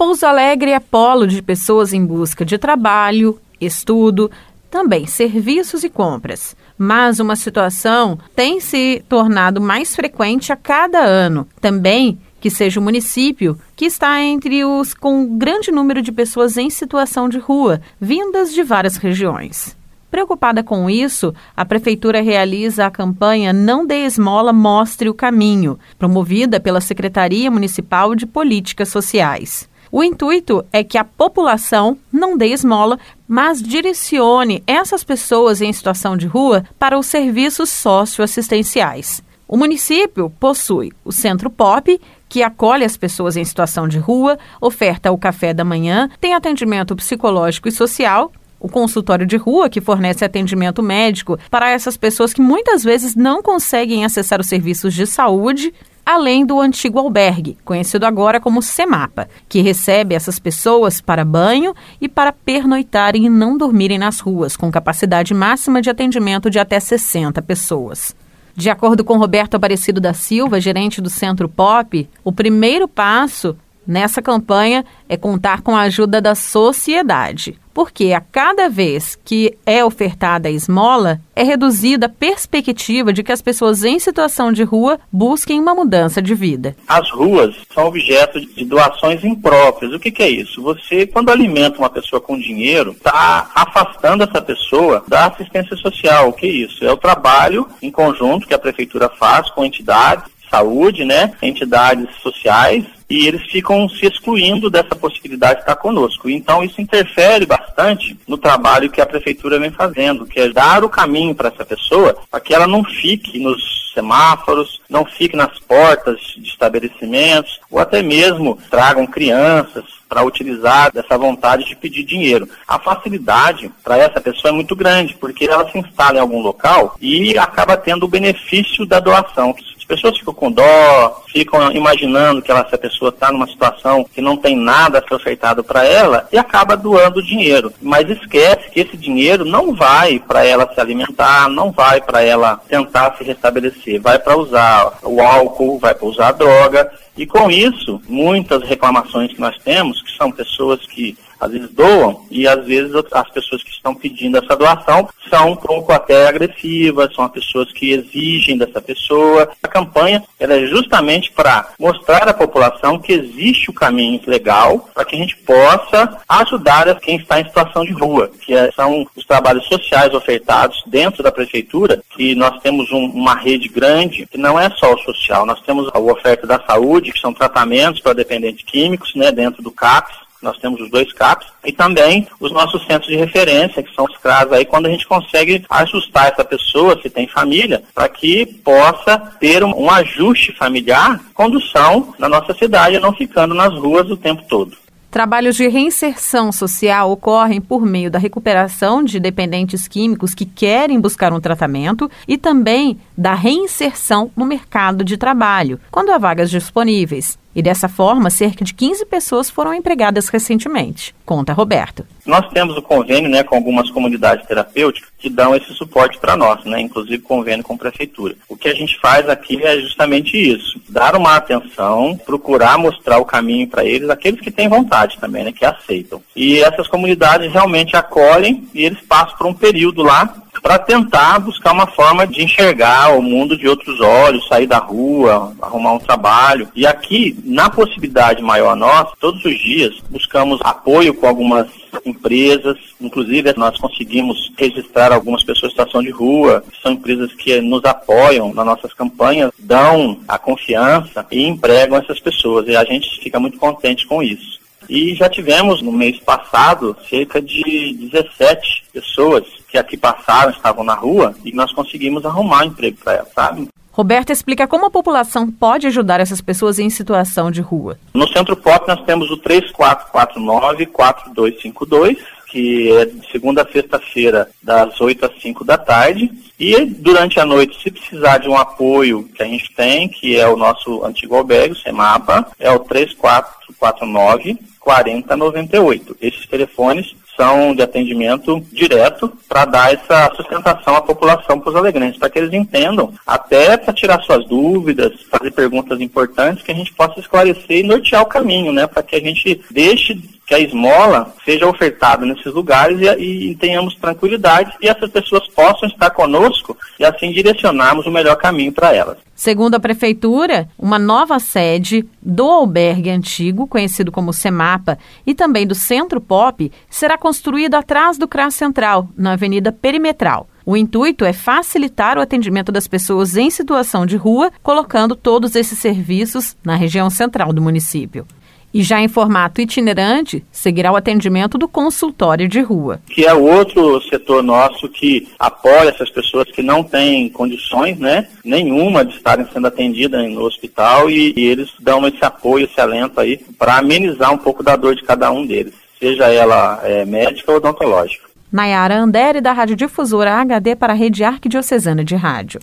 Pouso Alegre é polo de pessoas em busca de trabalho, estudo, também serviços e compras. Mas uma situação tem se tornado mais frequente a cada ano. Também que seja o município que está entre os com grande número de pessoas em situação de rua, vindas de várias regiões. Preocupada com isso, a Prefeitura realiza a campanha Não Dê Esmola, Mostre o Caminho, promovida pela Secretaria Municipal de Políticas Sociais. O intuito é que a população não dê esmola, mas direcione essas pessoas em situação de rua para os serviços socioassistenciais. O município possui o Centro Pop, que acolhe as pessoas em situação de rua, oferta o café da manhã, tem atendimento psicológico e social, o consultório de rua, que fornece atendimento médico para essas pessoas que muitas vezes não conseguem acessar os serviços de saúde, além do antigo albergue, conhecido agora como Semapa, que recebe essas pessoas para banho e para pernoitarem e não dormirem nas ruas, com capacidade máxima de atendimento de até 60 pessoas. De acordo com Roberto Aparecido da Silva, gerente do Centro Pop, o primeiro passo nessa campanha é contar com a ajuda da sociedade, porque a cada vez que é ofertada a esmola, é reduzida a perspectiva de que as pessoas em situação de rua busquem uma mudança de vida. As ruas são objeto de doações impróprias. O que, que é isso? Você, quando alimenta uma pessoa com dinheiro, está afastando essa pessoa da assistência social. O que é isso? É o trabalho em conjunto que a prefeitura faz com entidades saúde, né, entidades sociais, e eles ficam se excluindo dessa possibilidade de estar conosco. Então isso interfere bastante no trabalho que a prefeitura vem fazendo, que é dar o caminho para essa pessoa, para que ela não fique nos semáforos, não fique nas portas de estabelecimentos, ou até mesmo tragam crianças para utilizar dessa vontade de pedir dinheiro. A facilidade para essa pessoa é muito grande, porque ela se instala em algum local e acaba tendo o benefício da doação pessoas ficam com dó, ficam imaginando que ela, essa pessoa está numa situação que não tem nada a ser ofertado para ela e acaba doando dinheiro. Mas esquece que esse dinheiro não vai para ela se alimentar, não vai para ela tentar se restabelecer, vai para usar o álcool, vai para usar a droga. E com isso, muitas reclamações que nós temos, que são pessoas que às vezes doam e às vezes as pessoas que estão pedindo essa doação são um pouco até agressivas, são as pessoas que exigem dessa pessoa. A campanha ela é justamente para mostrar à população que existe o caminho legal para que a gente possa ajudar quem está em situação de rua, que é, são os trabalhos sociais ofertados dentro da prefeitura, que nós temos um, uma rede grande, que não é só o social, nós temos a oferta da saúde, que são tratamentos para dependentes químicos, né, dentro do CAPS, nós temos os dois CAPs, e também os nossos centros de referência, que são os CRAS aí, quando a gente consegue ajustar essa pessoa, se tem família, para que possa ter um, um ajuste familiar, condução na nossa cidade, não ficando nas ruas o tempo todo. Trabalhos de reinserção social ocorrem por meio da recuperação de dependentes químicos que querem buscar um tratamento e também da reinserção no mercado de trabalho, quando há vagas disponíveis. E dessa forma, cerca de 15 pessoas foram empregadas recentemente, conta Roberto. Nós temos o convênio né, com algumas comunidades terapêuticas que dão esse suporte para nós, né, inclusive convênio com a prefeitura. O que a gente faz aqui é justamente isso, dar uma atenção, procurar mostrar o caminho para eles, aqueles que têm vontade também, né, que aceitam. E essas comunidades realmente acolhem e eles passam por um período lá para tentar buscar uma forma de enxergar o mundo de outros olhos, sair da rua, arrumar um trabalho. E aqui, na possibilidade maior nossa, todos os dias buscamos apoio com algumas empresas, inclusive nós conseguimos registrar algumas pessoas em situação de rua, são empresas que nos apoiam nas nossas campanhas, dão a confiança e empregam essas pessoas. E a gente fica muito contente com isso. E já tivemos no mês passado cerca de 17 pessoas que aqui passaram, estavam na rua, e nós conseguimos arrumar emprego para elas, sabe? Roberta explica como a população pode ajudar essas pessoas em situação de rua. No Centro Pop nós temos o 3449-4252, que é de segunda a sexta-feira, das 8 às 5 da tarde. E durante a noite, se precisar de um apoio que a gente tem, que é o nosso antigo albergue, o SEMAPA, é o 3449 4098. Esses telefones situação de atendimento direto para dar essa sustentação à população, para os alegrenses, para que eles entendam, até para tirar suas dúvidas, fazer perguntas importantes, que a gente possa esclarecer e nortear o caminho, né, para que a gente deixe que a esmola seja ofertada nesses lugares e, e, tenhamos tranquilidade e essas pessoas possam estar conosco e assim direcionarmos o melhor caminho para elas. Segundo a Prefeitura, uma nova sede do albergue antigo, conhecido como Semapa, e também do Centro Pop, será construída atrás do CRAS Central, na Avenida Perimetral. O intuito é facilitar o atendimento das pessoas em situação de rua, colocando todos esses serviços na região central do município. E já em formato itinerante, seguirá o atendimento do consultório de rua. Que é outro setor nosso que apoia essas pessoas que não têm condições, né, nenhuma de estarem sendo atendidas no hospital e, e eles dão esse apoio, esse alento aí para amenizar um pouco da dor de cada um deles, seja ela é, médica ou odontológica. Nayara Andere, da Rádio Difusora HD para a Rede Arquidiocesana de Rádio.